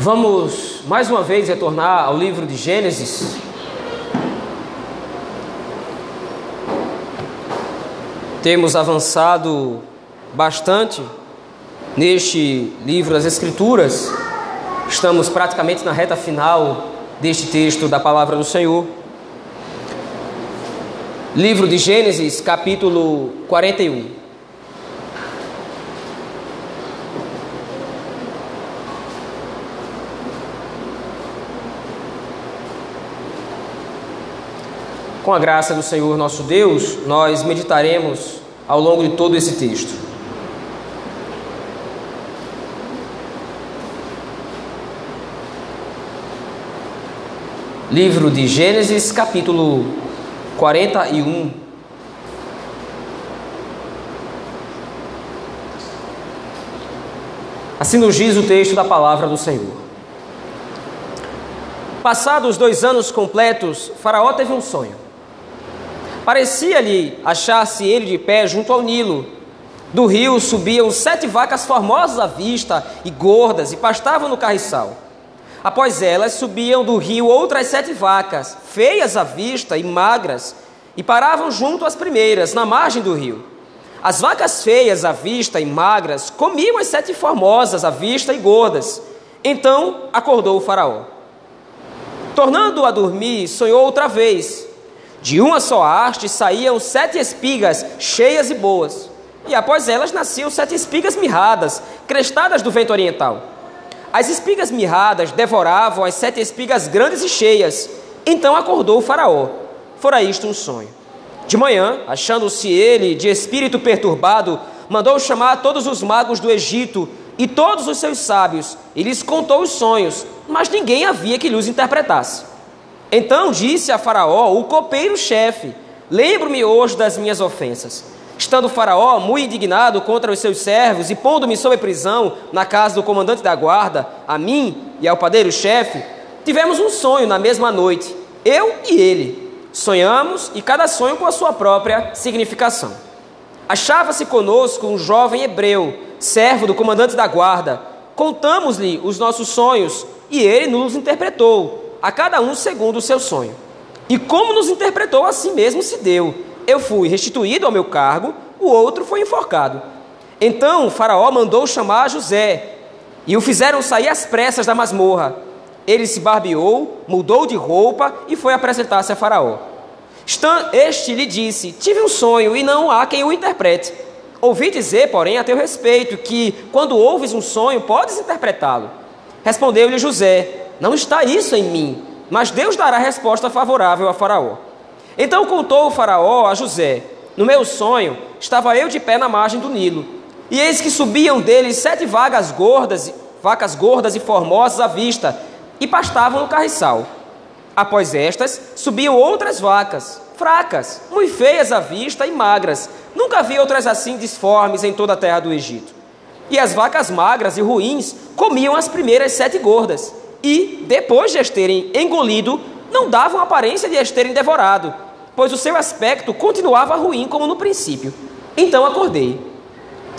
Vamos mais uma vez retornar ao livro de Gênesis. Temos avançado bastante neste livro das Escrituras. Estamos praticamente na reta final deste texto da palavra do Senhor. Livro de Gênesis, capítulo 41. Com a graça do Senhor nosso Deus, nós meditaremos ao longo de todo esse texto. Livro de Gênesis, capítulo 41. Assim nos diz o texto da palavra do Senhor. Passados dois anos completos, Faraó teve um sonho. Parecia-lhe achar-se ele de pé junto ao Nilo. Do rio subiam sete vacas formosas à vista e gordas e pastavam no carriçal. Após elas subiam do rio outras sete vacas, feias à vista e magras, e paravam junto às primeiras, na margem do rio. As vacas feias à vista e magras comiam as sete formosas à vista e gordas. Então acordou o Faraó. Tornando a dormir, sonhou outra vez de uma só haste saíam sete espigas cheias e boas, e após elas nasciam sete espigas mirradas, crestadas do vento oriental. As espigas mirradas devoravam as sete espigas grandes e cheias. Então acordou o Faraó. Fora isto um sonho. De manhã, achando-se ele de espírito perturbado, mandou chamar todos os magos do Egito e todos os seus sábios, e lhes contou os sonhos, mas ninguém havia que lhes interpretasse. Então disse a Faraó, o copeiro-chefe: Lembro-me hoje das minhas ofensas. Estando Faraó muito indignado contra os seus servos e pondo-me sob prisão na casa do comandante da guarda, a mim e ao padeiro-chefe, tivemos um sonho na mesma noite, eu e ele. Sonhamos e cada sonho com a sua própria significação. Achava-se conosco um jovem hebreu, servo do comandante da guarda. Contamos-lhe os nossos sonhos e ele nos interpretou a cada um segundo o seu sonho. E como nos interpretou, assim mesmo se deu. Eu fui restituído ao meu cargo, o outro foi enforcado. Então o Faraó mandou chamar José, e o fizeram sair às pressas da masmorra. Ele se barbeou, mudou de roupa e foi apresentar-se a Faraó. Este lhe disse: Tive um sonho e não há quem o interprete. Ouvi dizer, porém, a teu respeito, que quando ouves um sonho, podes interpretá-lo. Respondeu-lhe José: não está isso em mim, mas Deus dará resposta favorável a Faraó. Então contou o Faraó a José: No meu sonho, estava eu de pé na margem do Nilo, e eis que subiam dele sete vagas gordas, vacas gordas e formosas à vista, e pastavam no carriçal. Após estas, subiam outras vacas, fracas, muito feias à vista e magras. Nunca vi outras assim disformes em toda a terra do Egito. E as vacas magras e ruins comiam as primeiras sete gordas e, depois de as terem engolido, não davam aparência de as terem devorado, pois o seu aspecto continuava ruim como no princípio. Então acordei.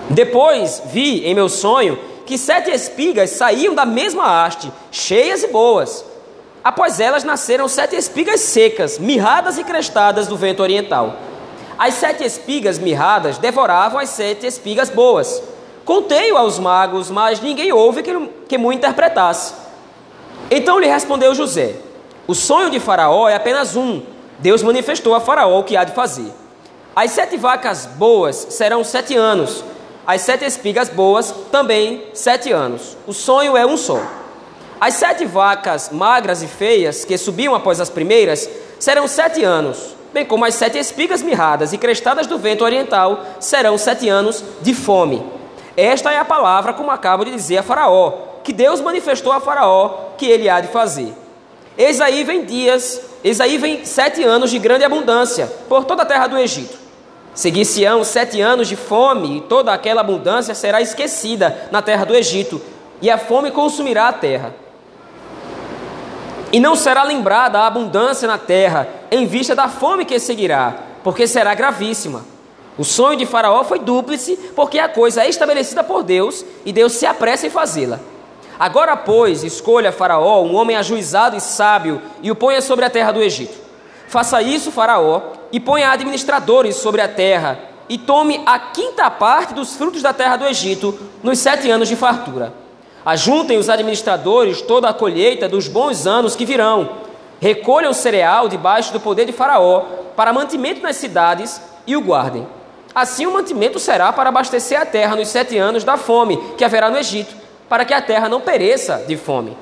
Depois vi em meu sonho que sete espigas saíam da mesma haste, cheias e boas. Após elas nasceram sete espigas secas, mirradas e crestadas do vento oriental. As sete espigas mirradas devoravam as sete espigas boas. Contei-o aos magos, mas ninguém houve que, que me interpretasse. Então lhe respondeu José: O sonho de Faraó é apenas um. Deus manifestou a Faraó o que há de fazer. As sete vacas boas serão sete anos, as sete espigas boas também sete anos. O sonho é um só. As sete vacas magras e feias que subiam após as primeiras serão sete anos, bem como as sete espigas mirradas e crestadas do vento oriental serão sete anos de fome. Esta é a palavra, como acabo de dizer a Faraó, que Deus manifestou a Faraó que ele há de fazer. Eis aí vem dias, eis aí vem sete anos de grande abundância por toda a terra do Egito. Seguir-se-ão sete anos de fome, e toda aquela abundância será esquecida na terra do Egito, e a fome consumirá a terra. E não será lembrada a abundância na terra, em vista da fome que seguirá, porque será gravíssima. O sonho de Faraó foi dúplice, porque a coisa é estabelecida por Deus, e Deus se apressa em fazê-la. Agora, pois, escolha Faraó um homem ajuizado e sábio e o ponha sobre a terra do Egito. Faça isso, Faraó, e ponha administradores sobre a terra, e tome a quinta parte dos frutos da terra do Egito nos sete anos de fartura. Ajuntem os administradores toda a colheita dos bons anos que virão. Recolham o cereal debaixo do poder de Faraó para mantimento nas cidades e o guardem. Assim o mantimento será para abastecer a terra nos sete anos da fome que haverá no Egito para que a terra não pereça de fome.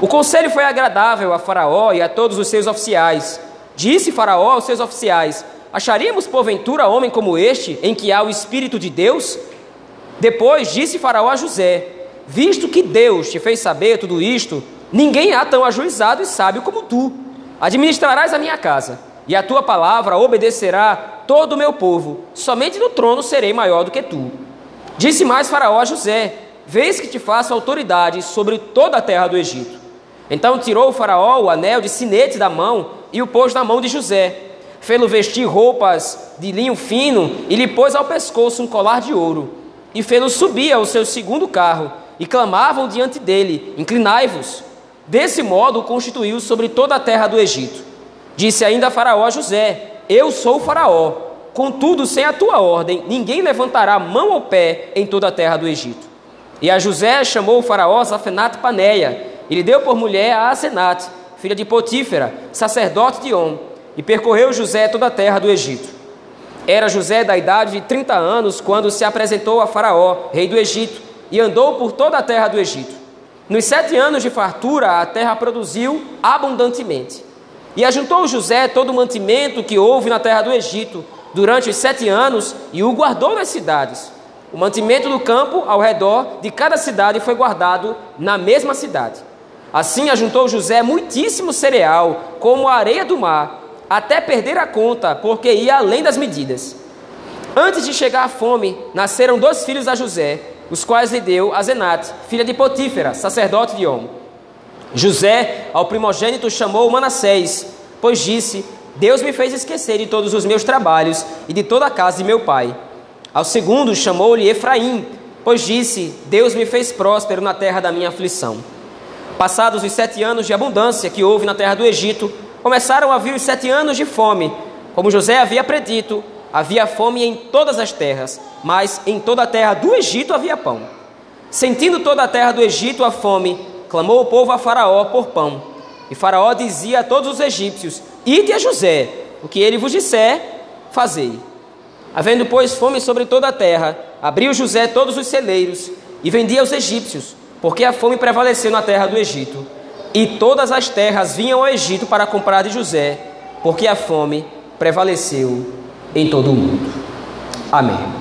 O conselho foi agradável a Faraó e a todos os seus oficiais. Disse Faraó aos seus oficiais: Acharíamos porventura homem como este, em que há o Espírito de Deus? Depois disse Faraó a José: Visto que Deus te fez saber tudo isto, ninguém há tão ajuizado e sábio como tu. Administrarás a minha casa, e a tua palavra obedecerá todo o meu povo. Somente no trono serei maior do que tu. Disse mais Faraó a José: vez que te faço autoridade sobre toda a terra do Egito. Então tirou o faraó o anel de sinete da mão e o pôs na mão de José. Fê-lo vestir roupas de linho fino e lhe pôs ao pescoço um colar de ouro. E fê-lo subir ao seu segundo carro e clamavam diante dele: Inclinai-vos. Desse modo o constituiu sobre toda a terra do Egito. Disse ainda Faraó a José: Eu sou Faraó. Contudo, sem a tua ordem, ninguém levantará mão ou pé em toda a terra do Egito. E a José chamou o faraó Zafenat Paneia, e lhe deu por mulher a Asenat, filha de Potífera, sacerdote de On, e percorreu José toda a terra do Egito. Era José da idade de 30 anos quando se apresentou a Faraó, rei do Egito, e andou por toda a terra do Egito. Nos sete anos de fartura, a terra produziu abundantemente. E ajuntou José todo o mantimento que houve na terra do Egito durante os sete anos e o guardou nas cidades. O mantimento do campo ao redor de cada cidade foi guardado na mesma cidade. Assim ajuntou José muitíssimo cereal, como a areia do mar, até perder a conta, porque ia além das medidas. Antes de chegar a fome, nasceram dois filhos a José, os quais lhe deu a Zenate, filha de Potífera, sacerdote de Om. José, ao primogênito, chamou Manassés, pois disse: Deus me fez esquecer de todos os meus trabalhos e de toda a casa de meu pai. Ao segundo chamou-lhe Efraim, pois disse: Deus me fez próspero na terra da minha aflição. Passados os sete anos de abundância que houve na terra do Egito, começaram a vir os sete anos de fome. Como José havia predito, havia fome em todas as terras, mas em toda a terra do Egito havia pão. Sentindo toda a terra do Egito a fome, clamou o povo a Faraó por pão. E Faraó dizia a todos os egípcios: Ide a José, o que ele vos disser, fazei. Havendo, pois, fome sobre toda a terra, abriu José todos os celeiros e vendia aos egípcios, porque a fome prevaleceu na terra do Egito. E todas as terras vinham ao Egito para comprar de José, porque a fome prevaleceu em todo o mundo. Amém.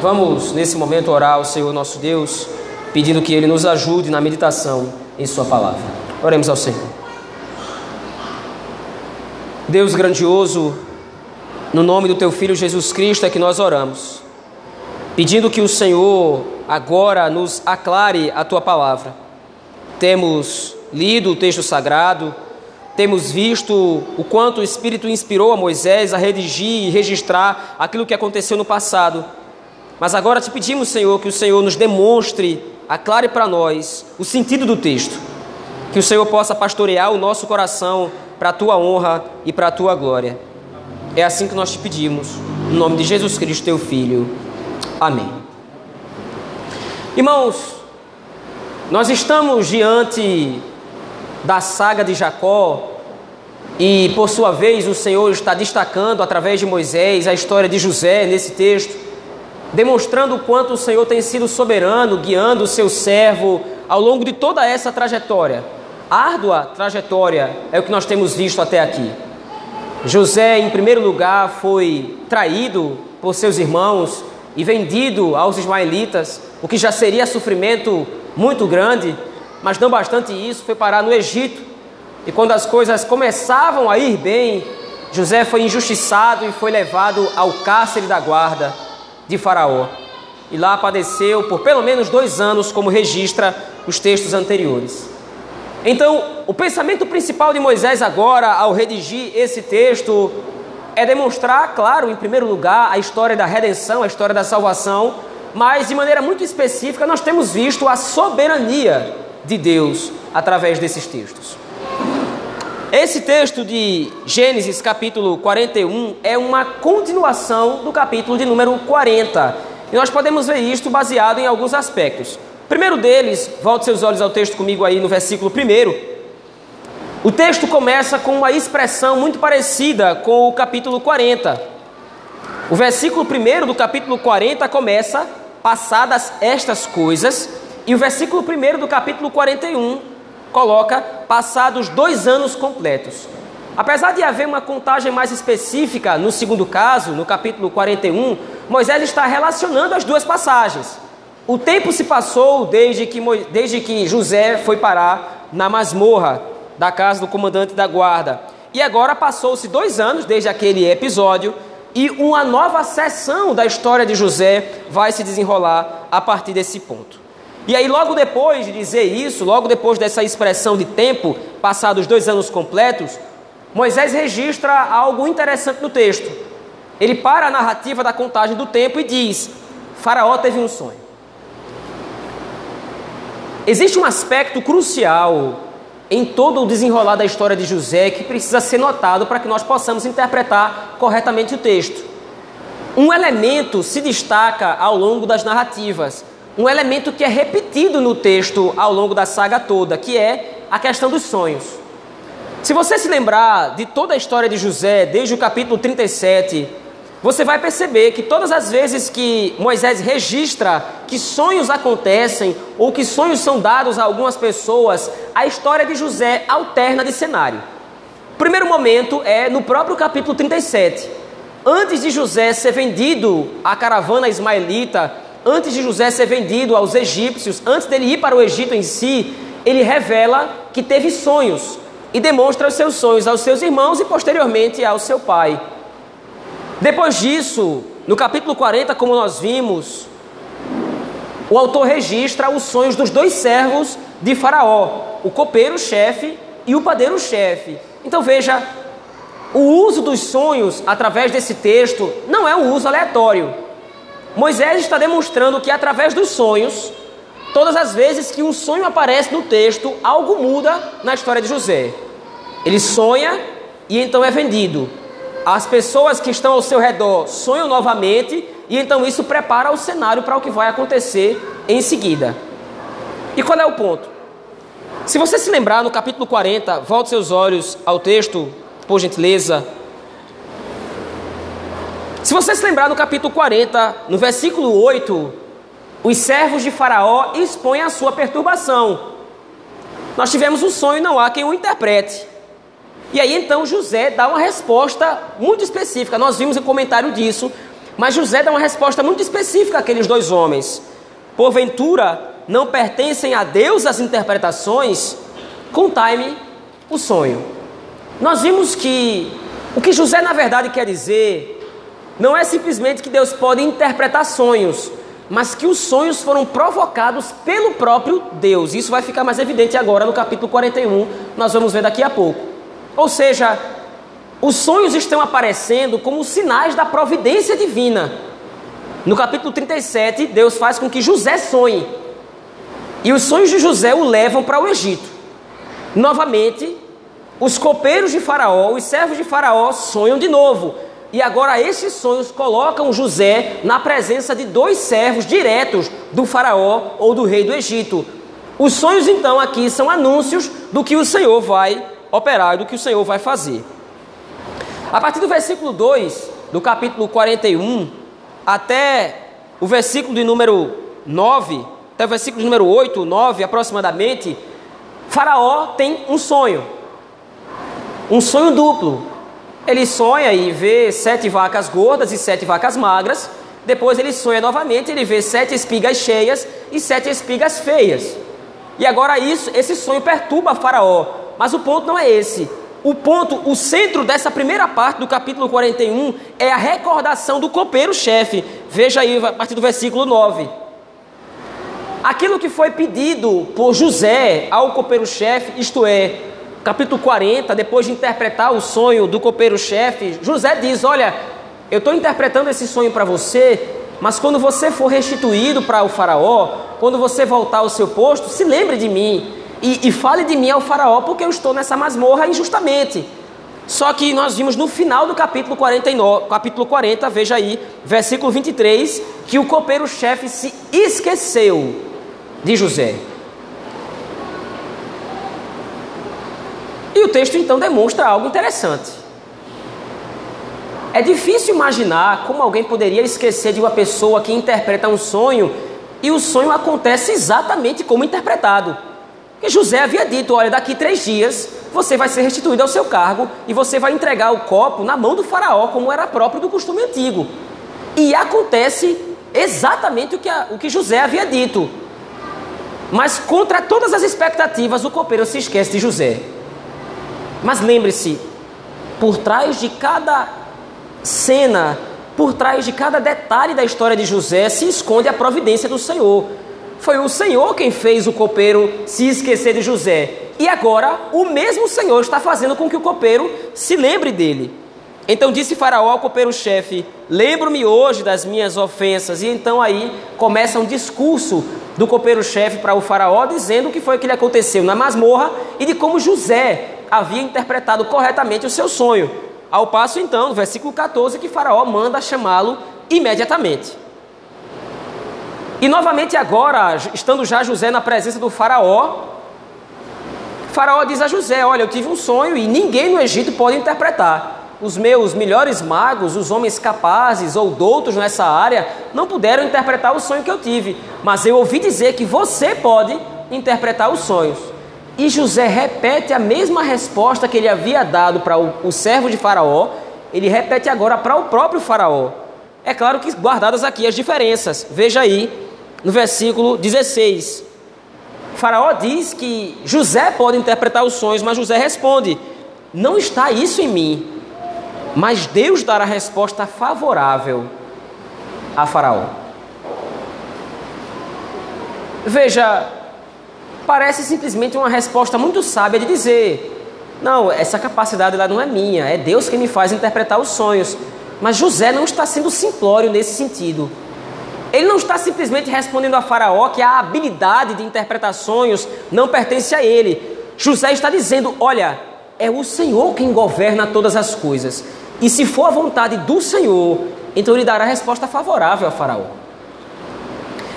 Vamos, nesse momento, orar ao Senhor nosso Deus, pedindo que Ele nos ajude na meditação em Sua palavra. Oremos ao Senhor. Deus grandioso, no nome do teu filho Jesus Cristo é que nós oramos, pedindo que o Senhor agora nos aclare a tua palavra. Temos lido o texto sagrado, temos visto o quanto o Espírito inspirou a Moisés a redigir e registrar aquilo que aconteceu no passado. Mas agora te pedimos, Senhor, que o Senhor nos demonstre, aclare para nós o sentido do texto. Que o Senhor possa pastorear o nosso coração para a tua honra e para a tua glória. É assim que nós te pedimos, no nome de Jesus Cristo, teu Filho. Amém. Irmãos, nós estamos diante da saga de Jacó e, por sua vez, o Senhor está destacando através de Moisés a história de José nesse texto, demonstrando o quanto o Senhor tem sido soberano, guiando o seu servo ao longo de toda essa trajetória. Árdua trajetória é o que nós temos visto até aqui. José, em primeiro lugar, foi traído por seus irmãos e vendido aos ismaelitas, o que já seria sofrimento muito grande, mas não bastante isso, foi parar no Egito. E quando as coisas começavam a ir bem, José foi injustiçado e foi levado ao cárcere da guarda de Faraó. E lá padeceu por pelo menos dois anos, como registra os textos anteriores. Então, o pensamento principal de Moisés agora, ao redigir esse texto, é demonstrar, claro, em primeiro lugar, a história da redenção, a história da salvação, mas de maneira muito específica nós temos visto a soberania de Deus através desses textos. Esse texto de Gênesis capítulo 41 é uma continuação do capítulo de número 40. E nós podemos ver isto baseado em alguns aspectos. Primeiro deles, volte seus olhos ao texto comigo aí no versículo 1. O texto começa com uma expressão muito parecida com o capítulo 40. O versículo 1 do capítulo 40 começa: Passadas estas coisas, e o versículo 1 do capítulo 41 coloca passados dois anos completos. Apesar de haver uma contagem mais específica no segundo caso, no capítulo 41, Moisés está relacionando as duas passagens. O tempo se passou desde que, desde que José foi parar na masmorra da casa do comandante da guarda. E agora passou-se dois anos desde aquele episódio e uma nova sessão da história de José vai se desenrolar a partir desse ponto. E aí, logo depois de dizer isso, logo depois dessa expressão de tempo, passados dois anos completos, Moisés registra algo interessante no texto. Ele para a narrativa da contagem do tempo e diz: Faraó teve um sonho. Existe um aspecto crucial em todo o desenrolar da história de José que precisa ser notado para que nós possamos interpretar corretamente o texto. Um elemento se destaca ao longo das narrativas um elemento que é repetido no texto ao longo da saga toda, que é a questão dos sonhos. Se você se lembrar de toda a história de José, desde o capítulo 37, você vai perceber que todas as vezes que Moisés registra que sonhos acontecem ou que sonhos são dados a algumas pessoas, a história de José alterna de cenário. O primeiro momento é no próprio capítulo 37. Antes de José ser vendido à caravana ismaelita antes de José ser vendido aos egípcios, antes dele ir para o Egito em si, ele revela que teve sonhos e demonstra os seus sonhos aos seus irmãos e posteriormente ao seu pai. Depois disso, no capítulo 40, como nós vimos, o autor registra os sonhos dos dois servos de Faraó, o copeiro-chefe e o padeiro-chefe. Então veja, o uso dos sonhos através desse texto não é um uso aleatório. Moisés está demonstrando que através dos sonhos, todas as vezes que um sonho aparece no texto, algo muda na história de José. Ele sonha e então é vendido. As pessoas que estão ao seu redor sonham novamente e então isso prepara o cenário para o que vai acontecer em seguida. E qual é o ponto? Se você se lembrar no capítulo 40, volte seus olhos ao texto, por gentileza, se você se lembrar no capítulo 40, no versículo 8, os servos de Faraó expõem a sua perturbação. Nós tivemos um sonho, não há quem o interprete. E aí então José dá uma resposta muito específica. Nós vimos o comentário disso, mas José dá uma resposta muito específica àqueles dois homens. Porventura, não pertencem a Deus as interpretações? Contai-me o sonho. Nós vimos que o que José na verdade quer dizer não é simplesmente que Deus pode interpretar sonhos, mas que os sonhos foram provocados pelo próprio Deus. Isso vai ficar mais evidente agora no capítulo 41, nós vamos ver daqui a pouco. Ou seja, os sonhos estão aparecendo como sinais da providência divina. No capítulo 37, Deus faz com que José sonhe. E os sonhos de José o levam para o Egito. Novamente, os copeiros de Faraó, os servos de Faraó sonham de novo. E agora esses sonhos colocam José na presença de dois servos diretos do faraó ou do rei do Egito. Os sonhos então aqui são anúncios do que o Senhor vai operar, do que o Senhor vai fazer. A partir do versículo 2 do capítulo 41 até o versículo de número 9, até o versículo de número 8, 9 aproximadamente, Faraó tem um sonho. Um sonho duplo. Ele sonha e vê sete vacas gordas e sete vacas magras. Depois ele sonha novamente, ele vê sete espigas cheias e sete espigas feias. E agora isso, esse sonho perturba Faraó. Mas o ponto não é esse. O ponto, o centro dessa primeira parte do capítulo 41 é a recordação do copeiro-chefe. Veja aí a partir do versículo 9. Aquilo que foi pedido por José ao copeiro-chefe, isto é, capítulo 40, depois de interpretar o sonho do copeiro-chefe, José diz: Olha, eu estou interpretando esse sonho para você mas quando você for restituído para o Faraó, quando você voltar ao seu posto, se lembre de mim e, e fale de mim ao Faraó, porque eu estou nessa masmorra injustamente. Só que nós vimos no final do capítulo 49, capítulo 40, veja aí, versículo 23, que o copeiro-chefe se esqueceu de José. E o texto então demonstra algo interessante. É difícil imaginar como alguém poderia esquecer de uma pessoa que interpreta um sonho e o sonho acontece exatamente como interpretado. Porque José havia dito: olha, daqui três dias você vai ser restituído ao seu cargo e você vai entregar o copo na mão do faraó, como era próprio do costume antigo. E acontece exatamente o que, a, o que José havia dito. Mas contra todas as expectativas, o copeiro se esquece de José. Mas lembre-se, por trás de cada cena, por trás de cada detalhe da história de José, se esconde a providência do Senhor. Foi o Senhor quem fez o copeiro se esquecer de José. E agora o mesmo Senhor está fazendo com que o copeiro se lembre dele. Então disse Faraó ao copeiro-chefe: Lembro-me hoje das minhas ofensas. E então aí começa um discurso do copeiro-chefe para o Faraó, dizendo o que foi que lhe aconteceu na masmorra e de como José havia interpretado corretamente o seu sonho. Ao passo, então, no versículo 14, que Faraó manda chamá-lo imediatamente. E novamente agora, estando já José na presença do faraó, faraó diz a José: Olha, eu tive um sonho e ninguém no Egito pode interpretar. Os meus melhores magos, os homens capazes ou doutos nessa área, não puderam interpretar o sonho que eu tive. Mas eu ouvi dizer que você pode interpretar os sonhos. E José repete a mesma resposta que ele havia dado para o, o servo de Faraó, ele repete agora para o próprio Faraó. É claro que guardadas aqui as diferenças. Veja aí no versículo 16. O faraó diz que José pode interpretar os sonhos, mas José responde: Não está isso em mim, mas Deus dará resposta favorável a Faraó. Veja, parece simplesmente uma resposta muito sábia de dizer: Não, essa capacidade lá não é minha, é Deus que me faz interpretar os sonhos. Mas José não está sendo simplório nesse sentido. Ele não está simplesmente respondendo a Faraó que a habilidade de interpretar sonhos não pertence a ele. José está dizendo: olha, é o Senhor quem governa todas as coisas. E se for a vontade do Senhor, então ele dará resposta favorável a Faraó.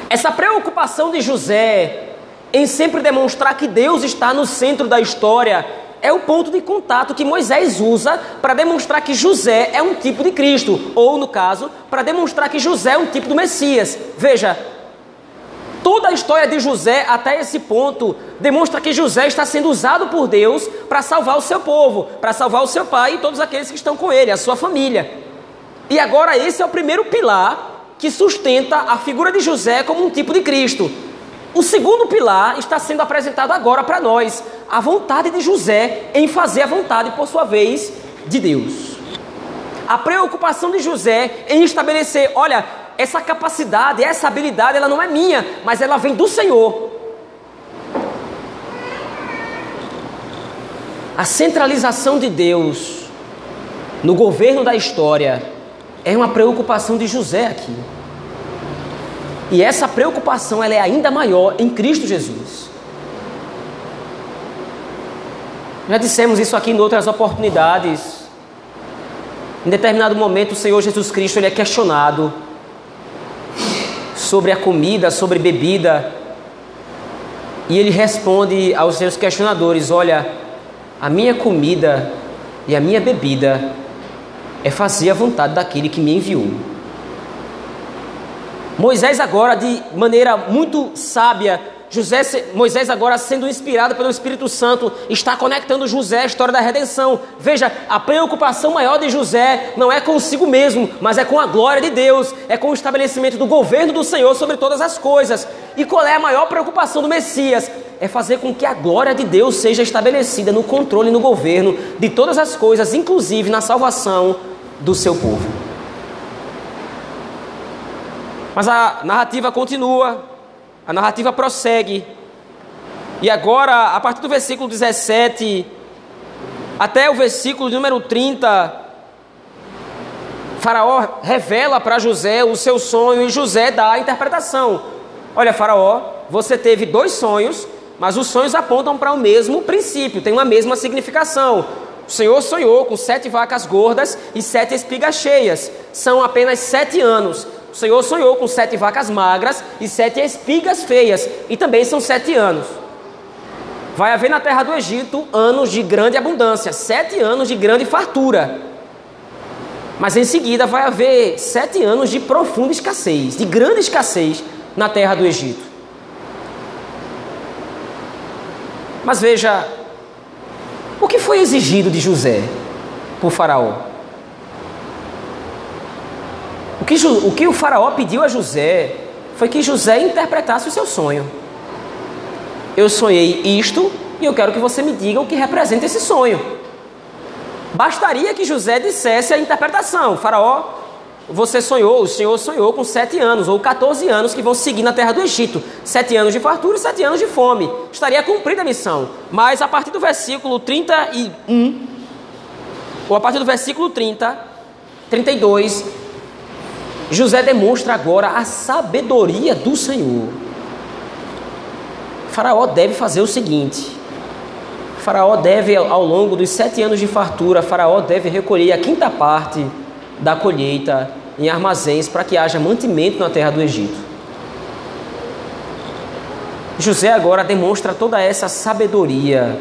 Essa preocupação de José em sempre demonstrar que Deus está no centro da história é o ponto de contato que Moisés usa para demonstrar que José é um tipo de Cristo, ou no caso, para demonstrar que José é um tipo do Messias. Veja, toda a história de José até esse ponto demonstra que José está sendo usado por Deus para salvar o seu povo, para salvar o seu pai e todos aqueles que estão com ele, a sua família. E agora esse é o primeiro pilar que sustenta a figura de José como um tipo de Cristo. O segundo pilar está sendo apresentado agora para nós, a vontade de José em fazer a vontade, por sua vez, de Deus. A preocupação de José em estabelecer, olha, essa capacidade, essa habilidade, ela não é minha, mas ela vem do Senhor. A centralização de Deus no governo da história é uma preocupação de José aqui. E essa preocupação ela é ainda maior em Cristo Jesus. Já dissemos isso aqui em outras oportunidades. Em determinado momento, o Senhor Jesus Cristo ele é questionado sobre a comida, sobre bebida. E ele responde aos seus questionadores: Olha, a minha comida e a minha bebida é fazer a vontade daquele que me enviou. Moisés agora, de maneira muito sábia, José, Moisés agora sendo inspirado pelo Espírito Santo, está conectando José à história da redenção. Veja, a preocupação maior de José não é consigo mesmo, mas é com a glória de Deus, é com o estabelecimento do governo do Senhor sobre todas as coisas. E qual é a maior preocupação do Messias? É fazer com que a glória de Deus seja estabelecida no controle e no governo de todas as coisas, inclusive na salvação do seu povo. Mas a narrativa continua, a narrativa prossegue. E agora, a partir do versículo 17 até o versículo número 30, Faraó revela para José o seu sonho e José dá a interpretação. Olha, Faraó, você teve dois sonhos, mas os sonhos apontam para o mesmo princípio, tem uma mesma significação. O Senhor sonhou com sete vacas gordas e sete espigas cheias. São apenas sete anos. O Senhor sonhou com sete vacas magras e sete espigas feias. E também são sete anos. Vai haver na terra do Egito anos de grande abundância, sete anos de grande fartura. Mas em seguida vai haver sete anos de profunda escassez, de grande escassez na terra do Egito. Mas veja, o que foi exigido de José por Faraó? O que, o que o Faraó pediu a José foi que José interpretasse o seu sonho. Eu sonhei isto e eu quero que você me diga o que representa esse sonho. Bastaria que José dissesse a interpretação. Faraó, você sonhou, o Senhor sonhou com sete anos ou 14 anos que vão seguir na terra do Egito. Sete anos de fartura e sete anos de fome. Estaria cumprida a missão. Mas a partir do versículo 31, ou a partir do versículo 30, 32, José demonstra agora a sabedoria do Senhor. Faraó deve fazer o seguinte: Faraó deve, ao longo dos sete anos de fartura, Faraó deve recolher a quinta parte da colheita em armazéns para que haja mantimento na terra do Egito. José agora demonstra toda essa sabedoria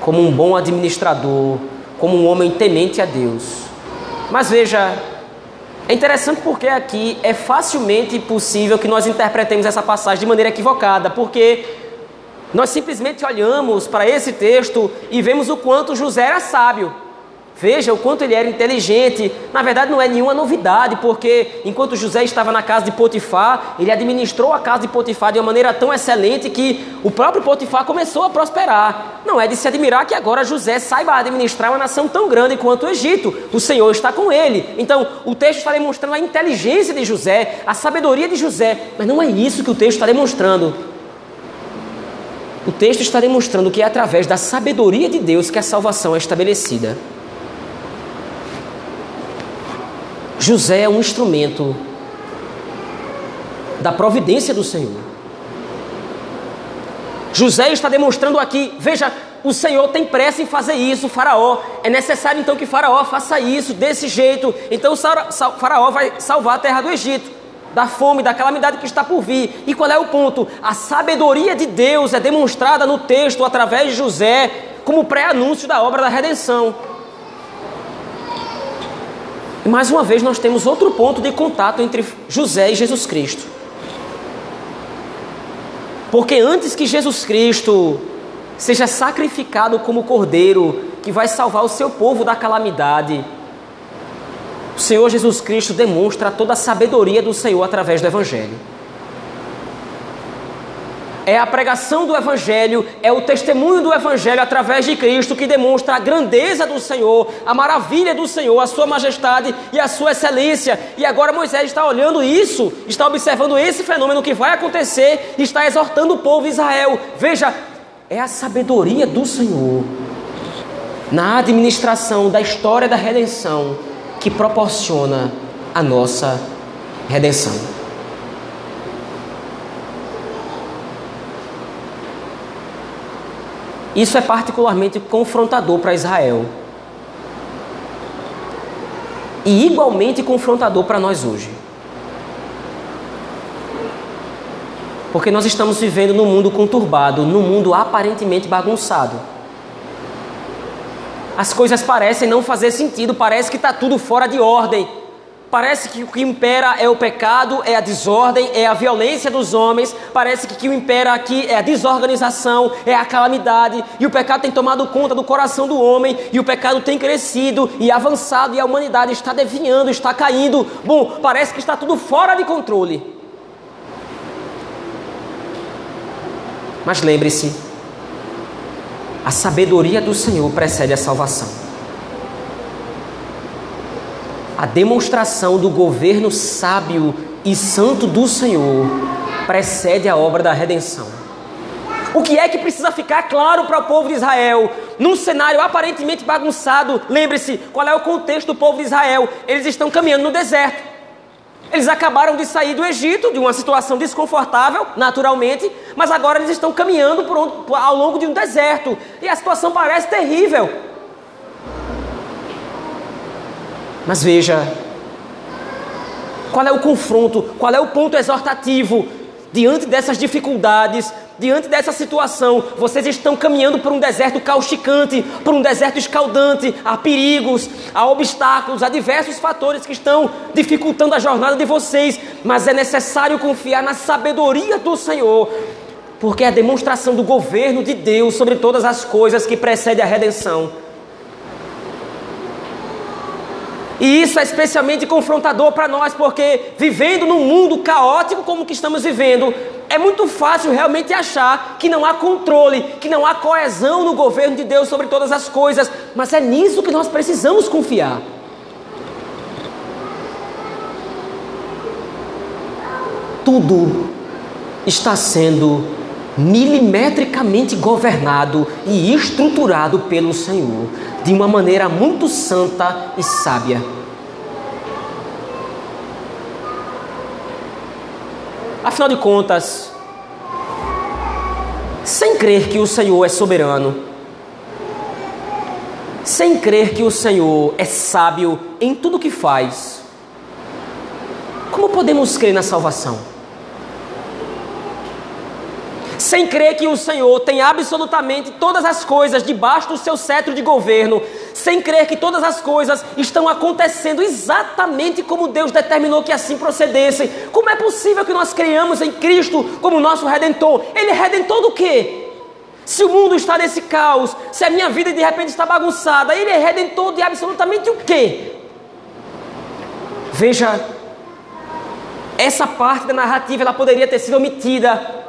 como um bom administrador, como um homem temente a Deus. Mas veja, é interessante porque aqui é facilmente possível que nós interpretemos essa passagem de maneira equivocada, porque nós simplesmente olhamos para esse texto e vemos o quanto José era sábio. Veja o quanto ele era inteligente. Na verdade, não é nenhuma novidade, porque enquanto José estava na casa de Potifar, ele administrou a casa de Potifar de uma maneira tão excelente que o próprio Potifar começou a prosperar. Não é de se admirar que agora José saiba administrar uma nação tão grande quanto o Egito. O Senhor está com ele. Então, o texto está demonstrando a inteligência de José, a sabedoria de José, mas não é isso que o texto está demonstrando. O texto está demonstrando que é através da sabedoria de Deus que a salvação é estabelecida. José é um instrumento da providência do Senhor. José está demonstrando aqui, veja, o Senhor tem pressa em fazer isso, Faraó. É necessário então que Faraó faça isso desse jeito. Então Faraó vai salvar a terra do Egito da fome, da calamidade que está por vir. E qual é o ponto? A sabedoria de Deus é demonstrada no texto através de José como pré-anúncio da obra da redenção. E mais uma vez nós temos outro ponto de contato entre José e Jesus Cristo. Porque antes que Jesus Cristo seja sacrificado como cordeiro que vai salvar o seu povo da calamidade, o Senhor Jesus Cristo demonstra toda a sabedoria do Senhor através do Evangelho. É a pregação do Evangelho, é o testemunho do Evangelho através de Cristo que demonstra a grandeza do Senhor, a maravilha do Senhor, a sua majestade e a sua excelência. E agora Moisés está olhando isso, está observando esse fenômeno que vai acontecer e está exortando o povo de Israel. Veja, é a sabedoria do Senhor na administração da história da redenção que proporciona a nossa redenção. Isso é particularmente confrontador para Israel. E igualmente confrontador para nós hoje. Porque nós estamos vivendo num mundo conturbado, num mundo aparentemente bagunçado as coisas parecem não fazer sentido, parece que está tudo fora de ordem. Parece que o que impera é o pecado, é a desordem, é a violência dos homens. Parece que o que impera aqui é a desorganização, é a calamidade. E o pecado tem tomado conta do coração do homem. E o pecado tem crescido e avançado. E a humanidade está definhando, está caindo. Bom, parece que está tudo fora de controle. Mas lembre-se, a sabedoria do Senhor precede a salvação. A demonstração do governo sábio e santo do Senhor precede a obra da redenção. O que é que precisa ficar claro para o povo de Israel? Num cenário aparentemente bagunçado, lembre-se, qual é o contexto do povo de Israel? Eles estão caminhando no deserto. Eles acabaram de sair do Egito, de uma situação desconfortável, naturalmente, mas agora eles estão caminhando por um, ao longo de um deserto. E a situação parece terrível. Mas veja, qual é o confronto, qual é o ponto exortativo diante dessas dificuldades, diante dessa situação, vocês estão caminhando por um deserto causticante, por um deserto escaldante, há perigos, há obstáculos, há diversos fatores que estão dificultando a jornada de vocês, mas é necessário confiar na sabedoria do Senhor, porque é a demonstração do governo de Deus sobre todas as coisas que precede a redenção. E isso é especialmente confrontador para nós, porque vivendo num mundo caótico como que estamos vivendo, é muito fácil realmente achar que não há controle, que não há coesão no governo de Deus sobre todas as coisas, mas é nisso que nós precisamos confiar. Tudo está sendo milimetricamente governado e estruturado pelo Senhor de uma maneira muito santa e sábia. Afinal de contas, sem crer que o Senhor é soberano, sem crer que o Senhor é sábio em tudo que faz, como podemos crer na salvação? Sem crer que o Senhor tem absolutamente todas as coisas debaixo do seu cetro de governo, sem crer que todas as coisas estão acontecendo exatamente como Deus determinou que assim procedessem. Como é possível que nós criamos em Cristo como nosso redentor? Ele é redentor do quê? Se o mundo está nesse caos, se a minha vida de repente está bagunçada, ele é redentor de absolutamente o quê? Veja, essa parte da narrativa ela poderia ter sido omitida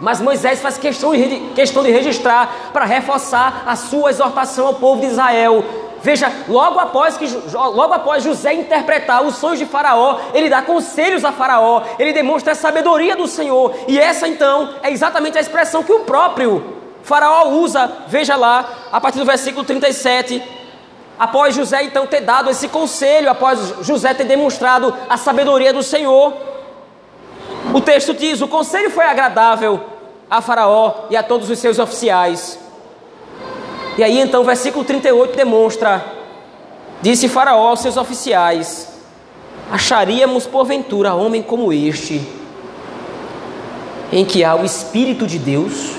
mas Moisés faz questão de, questão de registrar para reforçar a sua exortação ao povo de Israel. Veja, logo após, que, logo após José interpretar os sonhos de Faraó, ele dá conselhos a Faraó, ele demonstra a sabedoria do Senhor, e essa então é exatamente a expressão que o próprio Faraó usa, veja lá, a partir do versículo 37. Após José então ter dado esse conselho, após José ter demonstrado a sabedoria do Senhor, o texto diz: o conselho foi agradável a Faraó e a todos os seus oficiais. E aí então o versículo 38 demonstra: Disse Faraó aos seus oficiais: Acharíamos porventura homem como este, em que há o Espírito de Deus?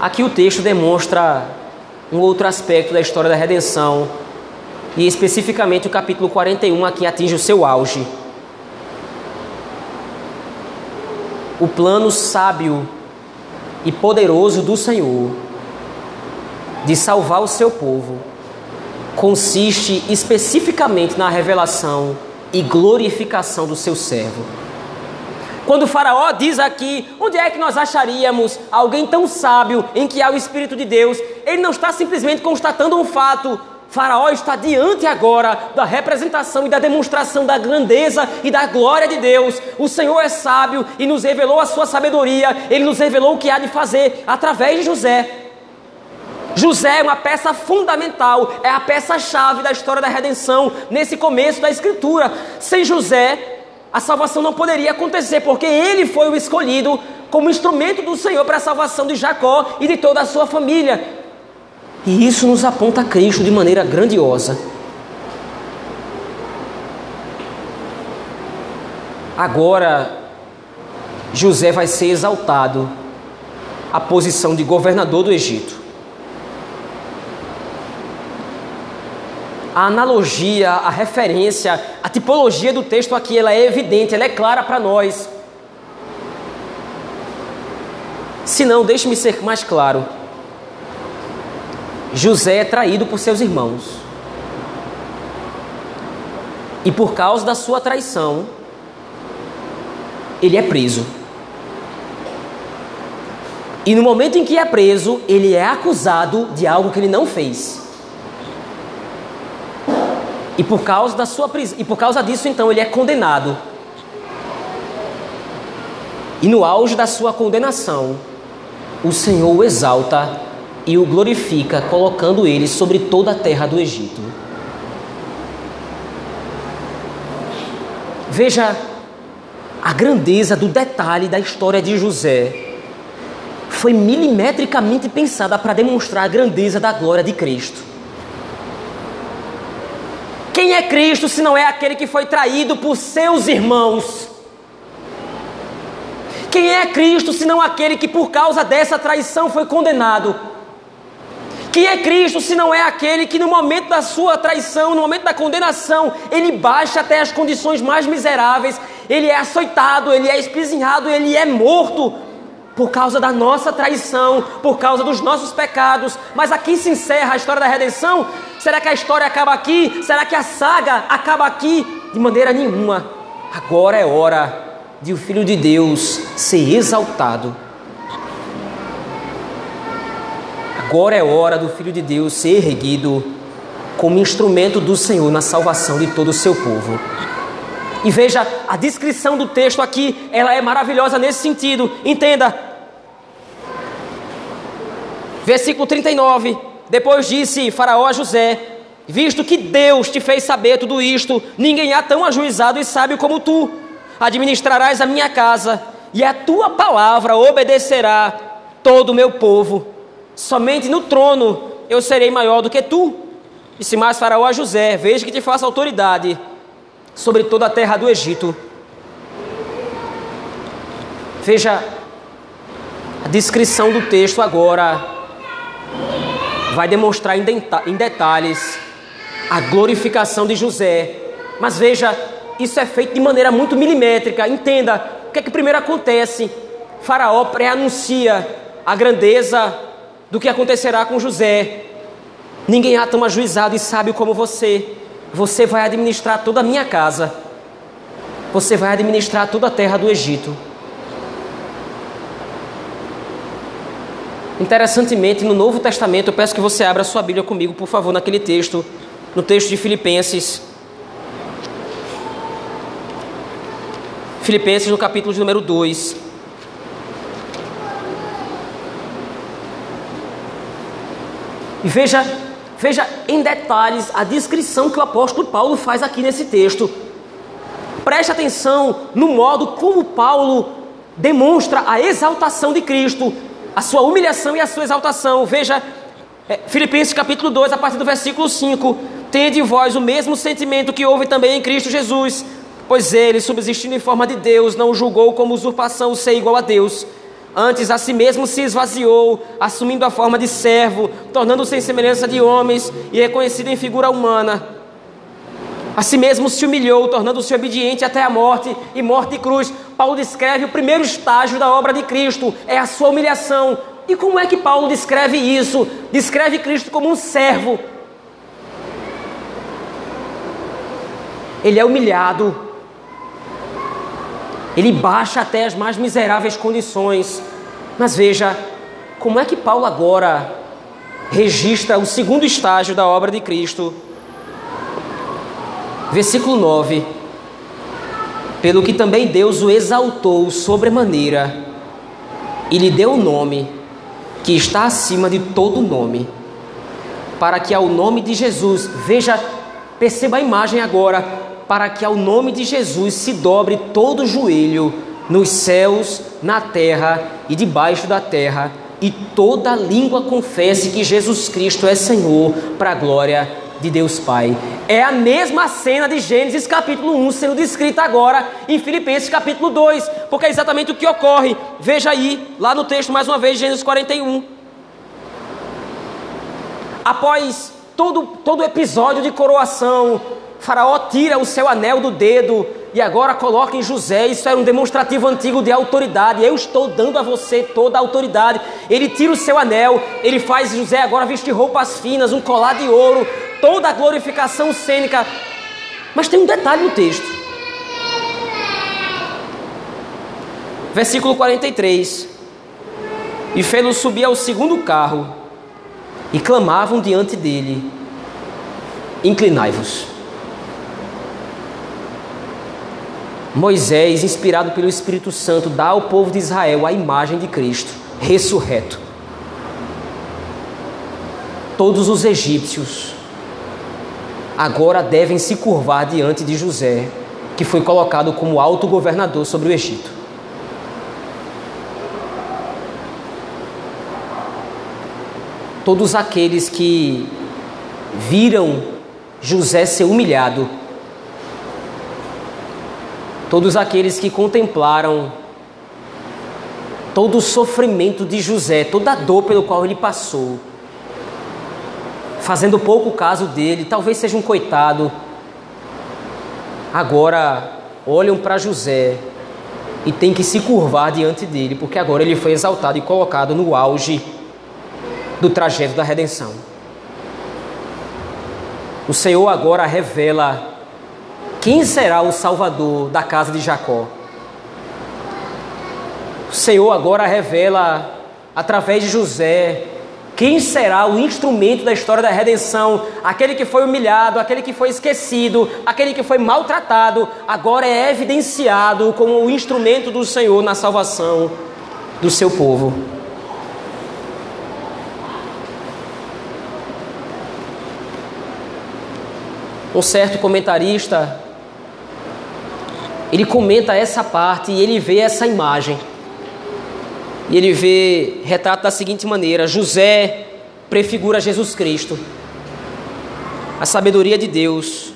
Aqui o texto demonstra um outro aspecto da história da redenção e especificamente o capítulo 41 aqui atinge o seu auge. O plano sábio e poderoso do Senhor de salvar o seu povo consiste especificamente na revelação e glorificação do seu servo. Quando o Faraó diz aqui, onde é que nós acharíamos alguém tão sábio em que há o Espírito de Deus? Ele não está simplesmente constatando um fato, Faraó está diante agora da representação e da demonstração da grandeza e da glória de Deus. O Senhor é sábio e nos revelou a sua sabedoria, ele nos revelou o que há de fazer através de José. José é uma peça fundamental, é a peça-chave da história da redenção nesse começo da Escritura. Sem José, a salvação não poderia acontecer, porque ele foi o escolhido como instrumento do Senhor para a salvação de Jacó e de toda a sua família. E isso nos aponta a Cristo de maneira grandiosa. Agora, José vai ser exaltado à posição de governador do Egito. A analogia, a referência, a tipologia do texto aqui, ela é evidente, ela é clara para nós. Se não, deixe-me ser mais claro. José é traído por seus irmãos. E por causa da sua traição, ele é preso. E no momento em que é preso, ele é acusado de algo que ele não fez. E por causa da sua pris... e por causa disso então ele é condenado. E no auge da sua condenação, o Senhor o exalta e o glorifica, colocando ele sobre toda a terra do Egito. Veja a grandeza do detalhe da história de José. Foi milimetricamente pensada para demonstrar a grandeza da glória de Cristo. Quem é Cristo se não é aquele que foi traído por seus irmãos? Quem é Cristo se não aquele que por causa dessa traição foi condenado? Quem é Cristo se não é aquele que no momento da sua traição, no momento da condenação, ele baixa até as condições mais miseráveis, ele é açoitado, ele é espizinhado, ele é morto por causa da nossa traição, por causa dos nossos pecados. Mas aqui se encerra a história da redenção. Será que a história acaba aqui? Será que a saga acaba aqui? De maneira nenhuma. Agora é hora de o Filho de Deus ser exaltado. Agora é hora do Filho de Deus ser erguido como instrumento do Senhor na salvação de todo o seu povo. E veja, a descrição do texto aqui, ela é maravilhosa nesse sentido. Entenda, Versículo 39. Depois disse Faraó a José: Visto que Deus te fez saber tudo isto, ninguém há tão ajuizado e sábio como tu. Administrarás a minha casa, e a tua palavra obedecerá todo o meu povo. Somente no trono eu serei maior do que tu. Disse mais Faraó a José: Veja que te faço autoridade sobre toda a terra do Egito. Veja a descrição do texto agora vai demonstrar em detalhes a glorificação de José. Mas veja, isso é feito de maneira muito milimétrica. Entenda o que é que primeiro acontece. Faraó pré-anuncia a grandeza do que acontecerá com José. Ninguém há tão ajuizado e sábio como você. Você vai administrar toda a minha casa. Você vai administrar toda a terra do Egito. Interessantemente, no Novo Testamento, eu peço que você abra sua Bíblia comigo, por favor, naquele texto, no texto de Filipenses. Filipenses, no capítulo de número 2. E veja, veja em detalhes a descrição que o apóstolo Paulo faz aqui nesse texto. Preste atenção no modo como Paulo demonstra a exaltação de Cristo a sua humilhação e a sua exaltação. Veja, é, Filipenses capítulo 2, a partir do versículo 5. Tende em vós o mesmo sentimento que houve também em Cristo Jesus, pois ele, subsistindo em forma de Deus, não julgou como usurpação ser igual a Deus. Antes a si mesmo se esvaziou, assumindo a forma de servo, tornando-se em semelhança de homens e reconhecido em figura humana a si mesmo se humilhou, tornando-se obediente até a morte e morte de cruz. Paulo descreve o primeiro estágio da obra de Cristo, é a sua humilhação. E como é que Paulo descreve isso? Descreve Cristo como um servo. Ele é humilhado. Ele baixa até as mais miseráveis condições. Mas veja, como é que Paulo agora registra o segundo estágio da obra de Cristo? Versículo 9: Pelo que também Deus o exaltou sobremaneira e lhe deu o nome que está acima de todo nome, para que ao nome de Jesus, veja, perceba a imagem agora, para que ao nome de Jesus se dobre todo o joelho nos céus, na terra e debaixo da terra, e toda língua confesse que Jesus Cristo é Senhor, para a glória de Deus Pai. É a mesma cena de Gênesis capítulo 1 sendo descrita agora em Filipenses capítulo 2, porque é exatamente o que ocorre. Veja aí, lá no texto mais uma vez, Gênesis 41. Após todo todo episódio de coroação, Faraó tira o seu anel do dedo e agora coloca em José. Isso era um demonstrativo antigo de autoridade. Eu estou dando a você toda a autoridade. Ele tira o seu anel, ele faz José agora vestir roupas finas, um colar de ouro, toda a glorificação cênica. Mas tem um detalhe no texto. Versículo 43. E fê-lo subir ao segundo carro e clamavam diante dele: Inclinai-vos. Moisés, inspirado pelo Espírito Santo, dá ao povo de Israel a imagem de Cristo ressurreto. Todos os egípcios agora devem se curvar diante de José, que foi colocado como alto governador sobre o Egito. Todos aqueles que viram José ser humilhado todos aqueles que contemplaram todo o sofrimento de José, toda a dor pelo qual ele passou, fazendo pouco caso dele, talvez seja um coitado, agora olham para José e tem que se curvar diante dele, porque agora ele foi exaltado e colocado no auge do trajeto da redenção. O Senhor agora revela quem será o Salvador da casa de Jacó? O Senhor agora revela, através de José, quem será o instrumento da história da redenção? Aquele que foi humilhado, aquele que foi esquecido, aquele que foi maltratado, agora é evidenciado como o instrumento do Senhor na salvação do seu povo. Um certo comentarista ele comenta essa parte e ele vê essa imagem. E ele vê, retrato da seguinte maneira: José prefigura Jesus Cristo, a sabedoria de Deus,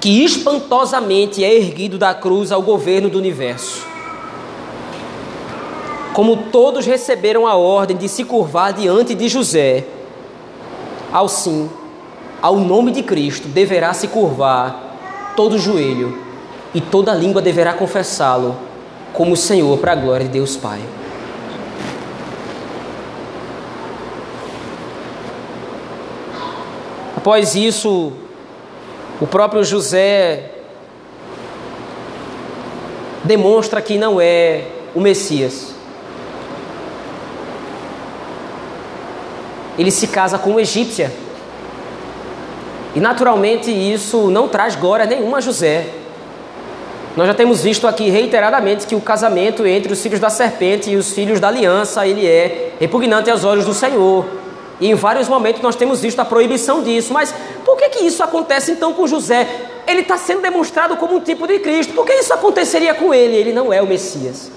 que espantosamente é erguido da cruz ao governo do universo. Como todos receberam a ordem de se curvar diante de José, ao sim, ao nome de Cristo deverá se curvar todo joelho e toda língua deverá confessá-lo como Senhor para a glória de Deus Pai. Após isso, o próprio José demonstra que não é o Messias. Ele se casa com uma egípcia. E naturalmente isso não traz glória nenhuma a José. Nós já temos visto aqui reiteradamente que o casamento entre os filhos da serpente e os filhos da aliança, ele é repugnante aos olhos do Senhor. E em vários momentos nós temos visto a proibição disso. Mas por que, que isso acontece então com José? Ele está sendo demonstrado como um tipo de Cristo. Por que isso aconteceria com ele? Ele não é o Messias.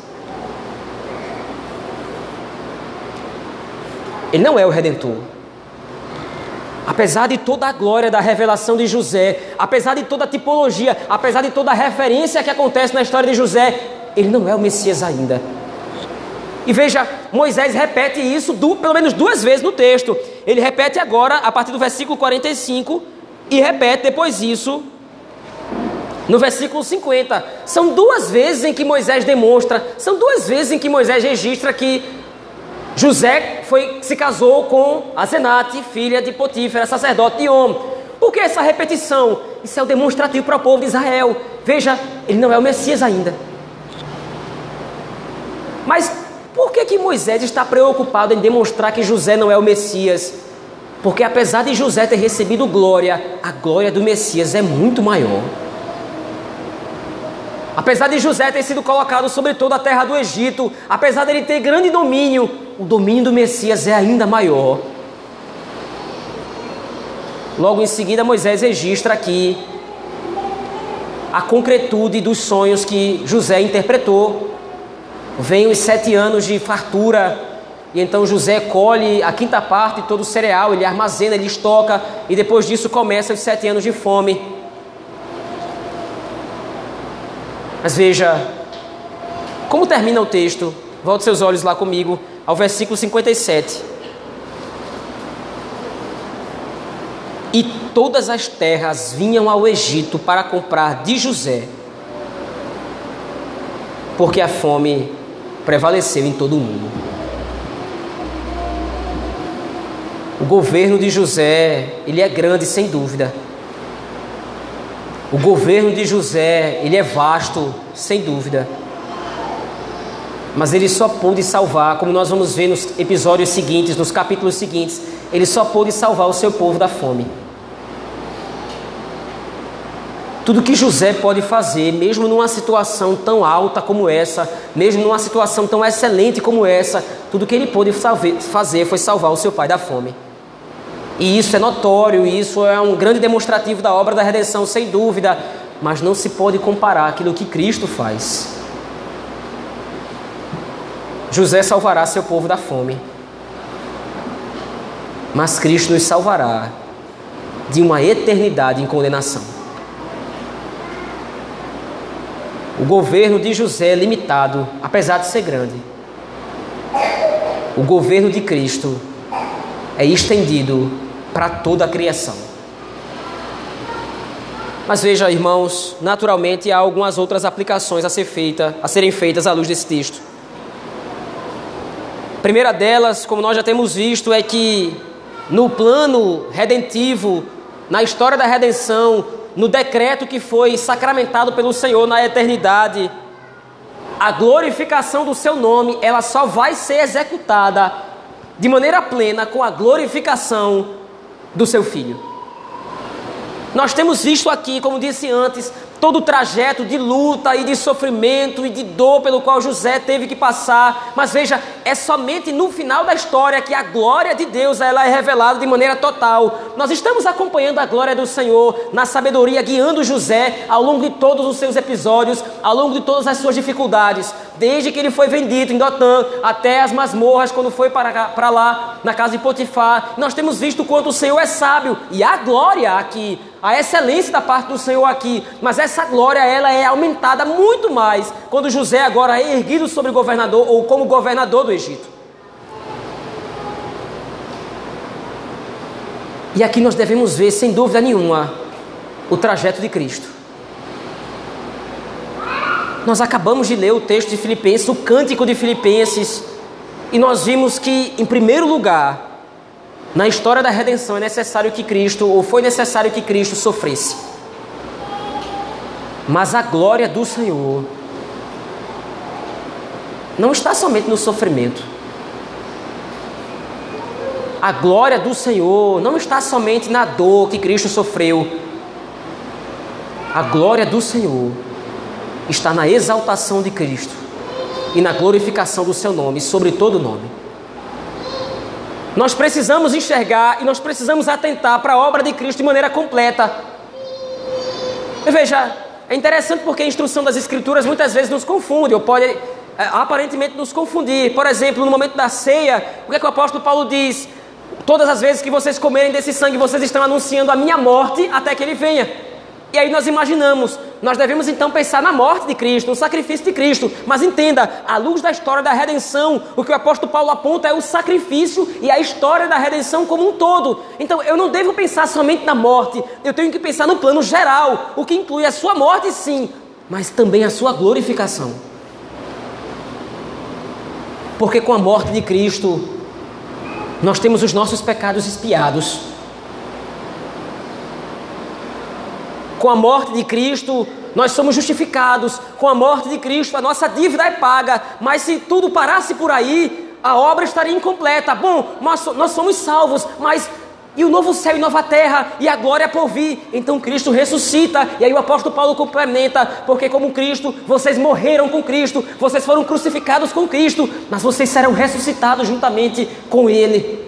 Ele não é o Redentor. Apesar de toda a glória da revelação de José, apesar de toda a tipologia, apesar de toda a referência que acontece na história de José, ele não é o Messias ainda. E veja, Moisés repete isso do, pelo menos duas vezes no texto. Ele repete agora, a partir do versículo 45, e repete depois disso no versículo 50. São duas vezes em que Moisés demonstra, são duas vezes em que Moisés registra que José foi, se casou com Azenate, filha de Potífera, sacerdote de Om. Por que essa repetição? Isso é o demonstrativo para o povo de Israel. Veja, ele não é o Messias ainda. Mas por que, que Moisés está preocupado em demonstrar que José não é o Messias? Porque apesar de José ter recebido glória, a glória do Messias é muito maior. Apesar de José ter sido colocado sobre toda a terra do Egito, apesar de ele ter grande domínio, o domínio do Messias é ainda maior. Logo em seguida, Moisés registra aqui a concretude dos sonhos que José interpretou. Vem os sete anos de fartura, e então José colhe a quinta parte de todo o cereal, ele armazena, ele estoca, e depois disso começa os sete anos de fome. Mas veja, como termina o texto? Volte seus olhos lá comigo ao versículo 57. E todas as terras vinham ao Egito para comprar de José, porque a fome prevaleceu em todo o mundo. O governo de José, ele é grande sem dúvida. O governo de José, ele é vasto, sem dúvida. Mas ele só pôde salvar, como nós vamos ver nos episódios seguintes, nos capítulos seguintes, ele só pôde salvar o seu povo da fome. Tudo que José pode fazer, mesmo numa situação tão alta como essa, mesmo numa situação tão excelente como essa, tudo que ele pôde fazer foi salvar o seu pai da fome. E isso é notório, isso é um grande demonstrativo da obra da redenção, sem dúvida, mas não se pode comparar aquilo que Cristo faz. José salvará seu povo da fome, mas Cristo nos salvará de uma eternidade em condenação. O governo de José é limitado, apesar de ser grande. O governo de Cristo é estendido para toda a criação. Mas veja, irmãos, naturalmente há algumas outras aplicações a, ser feita, a serem feitas à luz desse texto. A primeira delas, como nós já temos visto, é que no plano redentivo, na história da redenção, no decreto que foi sacramentado pelo Senhor na eternidade, a glorificação do seu nome, ela só vai ser executada de maneira plena com a glorificação do seu filho. Nós temos visto aqui, como disse antes, todo o trajeto de luta e de sofrimento e de dor pelo qual José teve que passar. Mas veja, é somente no final da história que a glória de Deus ela é revelada de maneira total. Nós estamos acompanhando a glória do Senhor na sabedoria, guiando José ao longo de todos os seus episódios, ao longo de todas as suas dificuldades, desde que ele foi vendido em Dotã até as masmorras, quando foi para, para lá, na casa de Potifar. Nós temos visto quanto o Senhor é sábio e a glória aqui a excelência da parte do Senhor aqui, mas essa glória ela é aumentada muito mais quando José agora é erguido sobre governador ou como governador do Egito. E aqui nós devemos ver, sem dúvida nenhuma, o trajeto de Cristo. Nós acabamos de ler o texto de Filipenses, o cântico de Filipenses, e nós vimos que, em primeiro lugar, na história da redenção é necessário que Cristo, ou foi necessário que Cristo sofresse. Mas a glória do Senhor não está somente no sofrimento. A glória do Senhor não está somente na dor que Cristo sofreu. A glória do Senhor está na exaltação de Cristo e na glorificação do seu nome, sobre todo nome. Nós precisamos enxergar e nós precisamos atentar para a obra de Cristo de maneira completa. Veja, é interessante porque a instrução das Escrituras muitas vezes nos confunde, ou pode é, aparentemente nos confundir. Por exemplo, no momento da ceia, o que, é que o apóstolo Paulo diz? Todas as vezes que vocês comerem desse sangue, vocês estão anunciando a minha morte até que ele venha. E aí nós imaginamos, nós devemos então pensar na morte de Cristo, no sacrifício de Cristo. Mas entenda, à luz da história da redenção, o que o apóstolo Paulo aponta é o sacrifício e a história da redenção como um todo. Então eu não devo pensar somente na morte, eu tenho que pensar no plano geral, o que inclui a sua morte, sim, mas também a sua glorificação. Porque com a morte de Cristo, nós temos os nossos pecados espiados Com a morte de Cristo, nós somos justificados. Com a morte de Cristo, a nossa dívida é paga. Mas se tudo parasse por aí, a obra estaria incompleta. Bom, nós, nós somos salvos, mas e o novo céu e nova terra e a glória por vir. Então Cristo ressuscita. E aí o apóstolo Paulo complementa: porque, como Cristo, vocês morreram com Cristo, vocês foram crucificados com Cristo, mas vocês serão ressuscitados juntamente com Ele.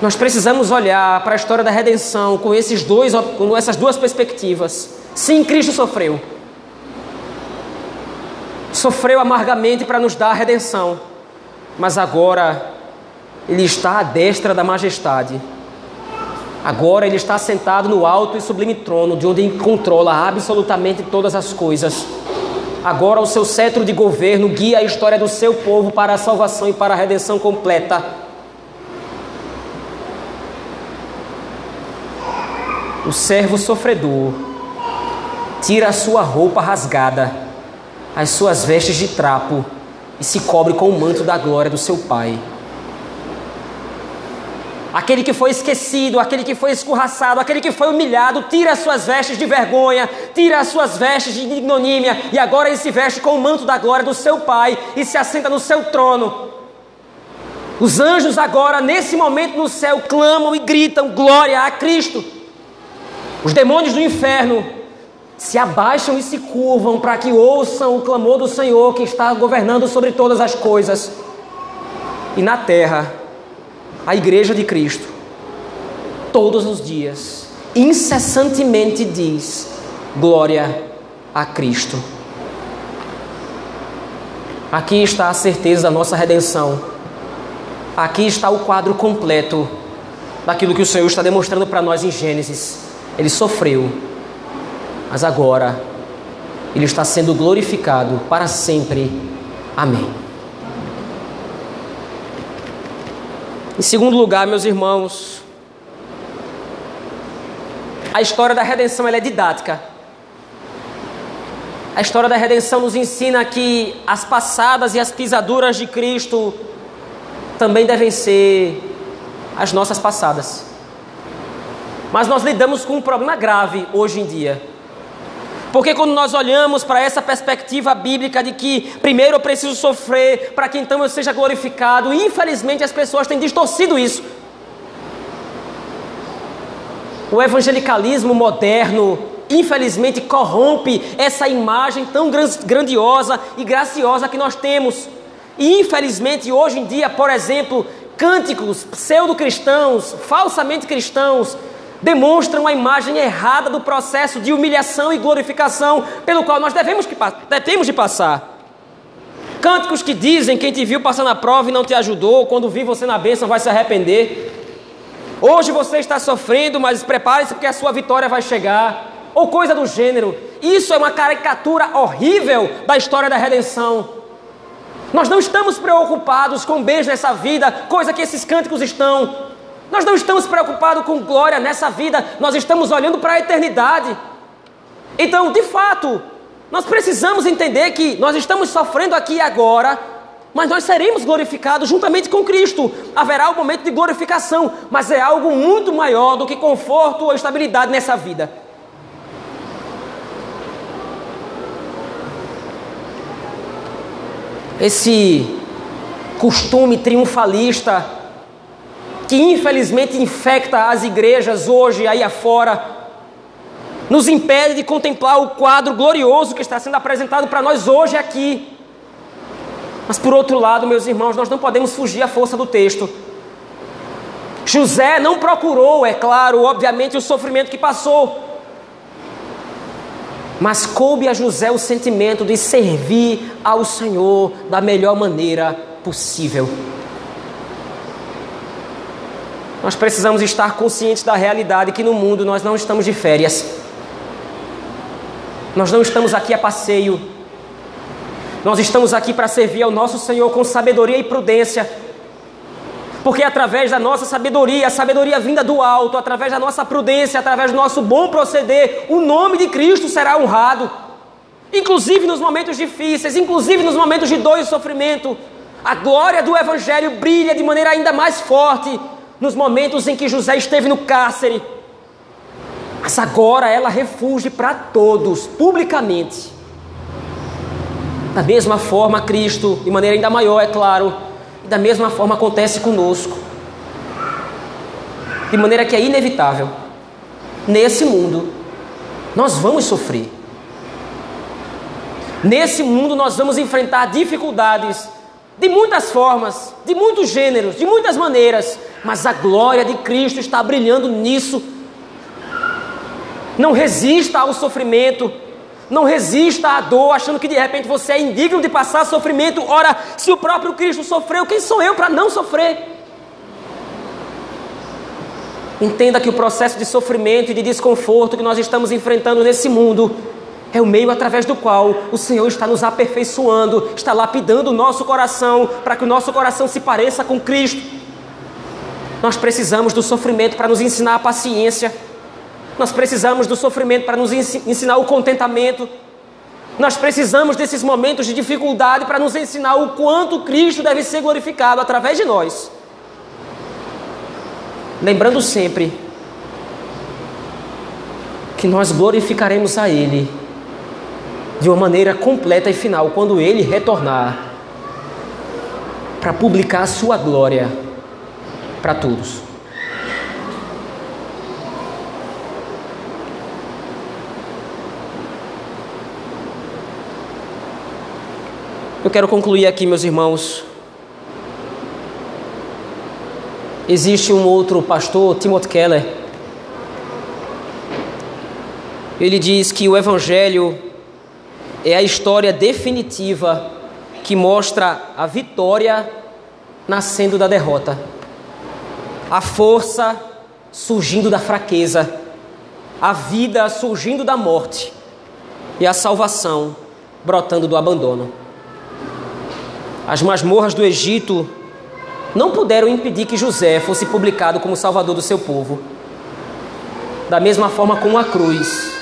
Nós precisamos olhar para a história da redenção com, esses dois, com essas duas perspectivas. Sim, Cristo sofreu. Sofreu amargamente para nos dar a redenção. Mas agora Ele está à destra da majestade. Agora Ele está sentado no alto e sublime trono, de onde Ele controla absolutamente todas as coisas. Agora o seu cetro de governo guia a história do seu povo para a salvação e para a redenção completa. O servo sofredor tira a sua roupa rasgada, as suas vestes de trapo e se cobre com o manto da glória do seu Pai. Aquele que foi esquecido, aquele que foi escorraçado, aquele que foi humilhado, tira as suas vestes de vergonha, tira as suas vestes de ignomínia e agora ele se veste com o manto da glória do seu Pai e se assenta no seu trono. Os anjos agora, nesse momento no céu, clamam e gritam glória a Cristo. Os demônios do inferno se abaixam e se curvam para que ouçam o clamor do Senhor que está governando sobre todas as coisas. E na terra, a igreja de Cristo, todos os dias, incessantemente diz: glória a Cristo. Aqui está a certeza da nossa redenção. Aqui está o quadro completo daquilo que o Senhor está demonstrando para nós em Gênesis. Ele sofreu, mas agora ele está sendo glorificado para sempre. Amém. Em segundo lugar, meus irmãos, a história da redenção é didática. A história da redenção nos ensina que as passadas e as pisaduras de Cristo também devem ser as nossas passadas. Mas nós lidamos com um problema grave hoje em dia. Porque quando nós olhamos para essa perspectiva bíblica de que primeiro eu preciso sofrer para que então eu seja glorificado, infelizmente as pessoas têm distorcido isso. O evangelicalismo moderno, infelizmente, corrompe essa imagem tão grandiosa e graciosa que nós temos. E infelizmente, hoje em dia, por exemplo, cânticos pseudo-cristãos, falsamente cristãos, demonstram a imagem errada do processo de humilhação e glorificação pelo qual nós devemos, que, devemos de passar. Cânticos que dizem quem te viu passar na prova e não te ajudou, quando vir você na bênção vai se arrepender. Hoje você está sofrendo, mas prepare-se porque a sua vitória vai chegar. Ou coisa do gênero. Isso é uma caricatura horrível da história da redenção. Nós não estamos preocupados com beijo nessa vida, coisa que esses cânticos estão. Nós não estamos preocupados com glória nessa vida, nós estamos olhando para a eternidade. Então, de fato, nós precisamos entender que nós estamos sofrendo aqui e agora, mas nós seremos glorificados juntamente com Cristo. Haverá um momento de glorificação, mas é algo muito maior do que conforto ou estabilidade nessa vida. Esse costume triunfalista que infelizmente infecta as igrejas hoje aí afora, nos impede de contemplar o quadro glorioso que está sendo apresentado para nós hoje aqui. Mas por outro lado, meus irmãos, nós não podemos fugir à força do texto. José não procurou, é claro, obviamente, o sofrimento que passou. Mas coube a José o sentimento de servir ao Senhor da melhor maneira possível. Nós precisamos estar conscientes da realidade que no mundo nós não estamos de férias. Nós não estamos aqui a passeio. Nós estamos aqui para servir ao nosso Senhor com sabedoria e prudência. Porque através da nossa sabedoria, a sabedoria vinda do alto, através da nossa prudência, através do nosso bom proceder, o nome de Cristo será honrado. Inclusive nos momentos difíceis, inclusive nos momentos de dor e sofrimento, a glória do Evangelho brilha de maneira ainda mais forte nos momentos em que José esteve no cárcere. Mas agora ela refuge para todos, publicamente. Da mesma forma, Cristo, de maneira ainda maior, é claro, e da mesma forma acontece conosco. De maneira que é inevitável. Nesse mundo, nós vamos sofrer. Nesse mundo, nós vamos enfrentar dificuldades de muitas formas, de muitos gêneros, de muitas maneiras, mas a glória de Cristo está brilhando nisso. Não resista ao sofrimento, não resista à dor, achando que de repente você é indigno de passar sofrimento. Ora, se o próprio Cristo sofreu, quem sou eu para não sofrer? Entenda que o processo de sofrimento e de desconforto que nós estamos enfrentando nesse mundo é o meio através do qual o Senhor está nos aperfeiçoando, está lapidando o nosso coração para que o nosso coração se pareça com Cristo. Nós precisamos do sofrimento para nos ensinar a paciência. Nós precisamos do sofrimento para nos ensinar o contentamento. Nós precisamos desses momentos de dificuldade para nos ensinar o quanto Cristo deve ser glorificado através de nós. Lembrando sempre que nós glorificaremos a Ele de uma maneira completa e final quando ele retornar para publicar a sua glória para todos. Eu quero concluir aqui, meus irmãos. Existe um outro pastor, Timothy Keller. Ele diz que o evangelho é a história definitiva que mostra a vitória nascendo da derrota, a força surgindo da fraqueza, a vida surgindo da morte e a salvação brotando do abandono. As masmorras do Egito não puderam impedir que José fosse publicado como salvador do seu povo. Da mesma forma como a cruz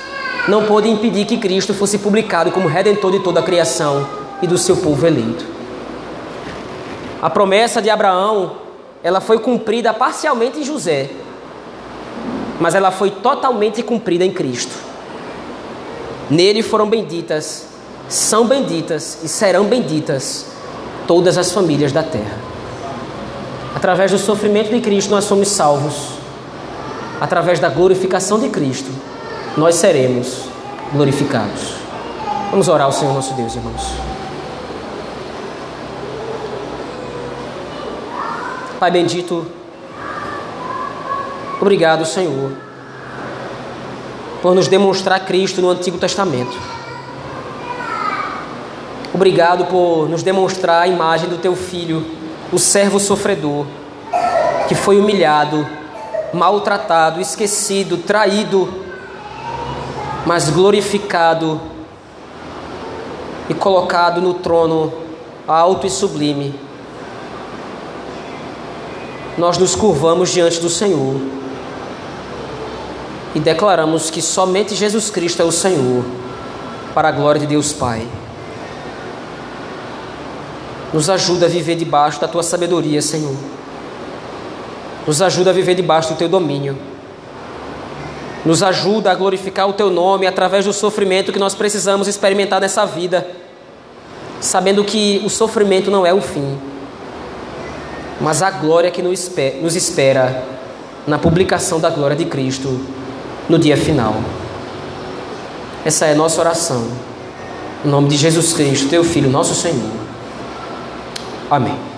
não pôde impedir que Cristo fosse publicado como redentor de toda a criação e do seu povo eleito. A promessa de Abraão, ela foi cumprida parcialmente em José, mas ela foi totalmente cumprida em Cristo. Nele foram benditas, são benditas e serão benditas todas as famílias da terra. Através do sofrimento de Cristo, nós somos salvos. Através da glorificação de Cristo, nós seremos glorificados. Vamos orar ao Senhor nosso Deus, irmãos. Pai bendito, obrigado, Senhor, por nos demonstrar Cristo no Antigo Testamento. Obrigado por nos demonstrar a imagem do teu filho, o servo sofredor, que foi humilhado, maltratado, esquecido, traído, mas glorificado e colocado no trono alto e sublime. Nós nos curvamos diante do Senhor e declaramos que somente Jesus Cristo é o Senhor, para a glória de Deus Pai. Nos ajuda a viver debaixo da tua sabedoria, Senhor. Nos ajuda a viver debaixo do teu domínio. Nos ajuda a glorificar o teu nome através do sofrimento que nós precisamos experimentar nessa vida, sabendo que o sofrimento não é o fim, mas a glória que nos espera na publicação da glória de Cristo no dia final. Essa é a nossa oração. Em nome de Jesus Cristo, teu Filho, nosso Senhor. Amém.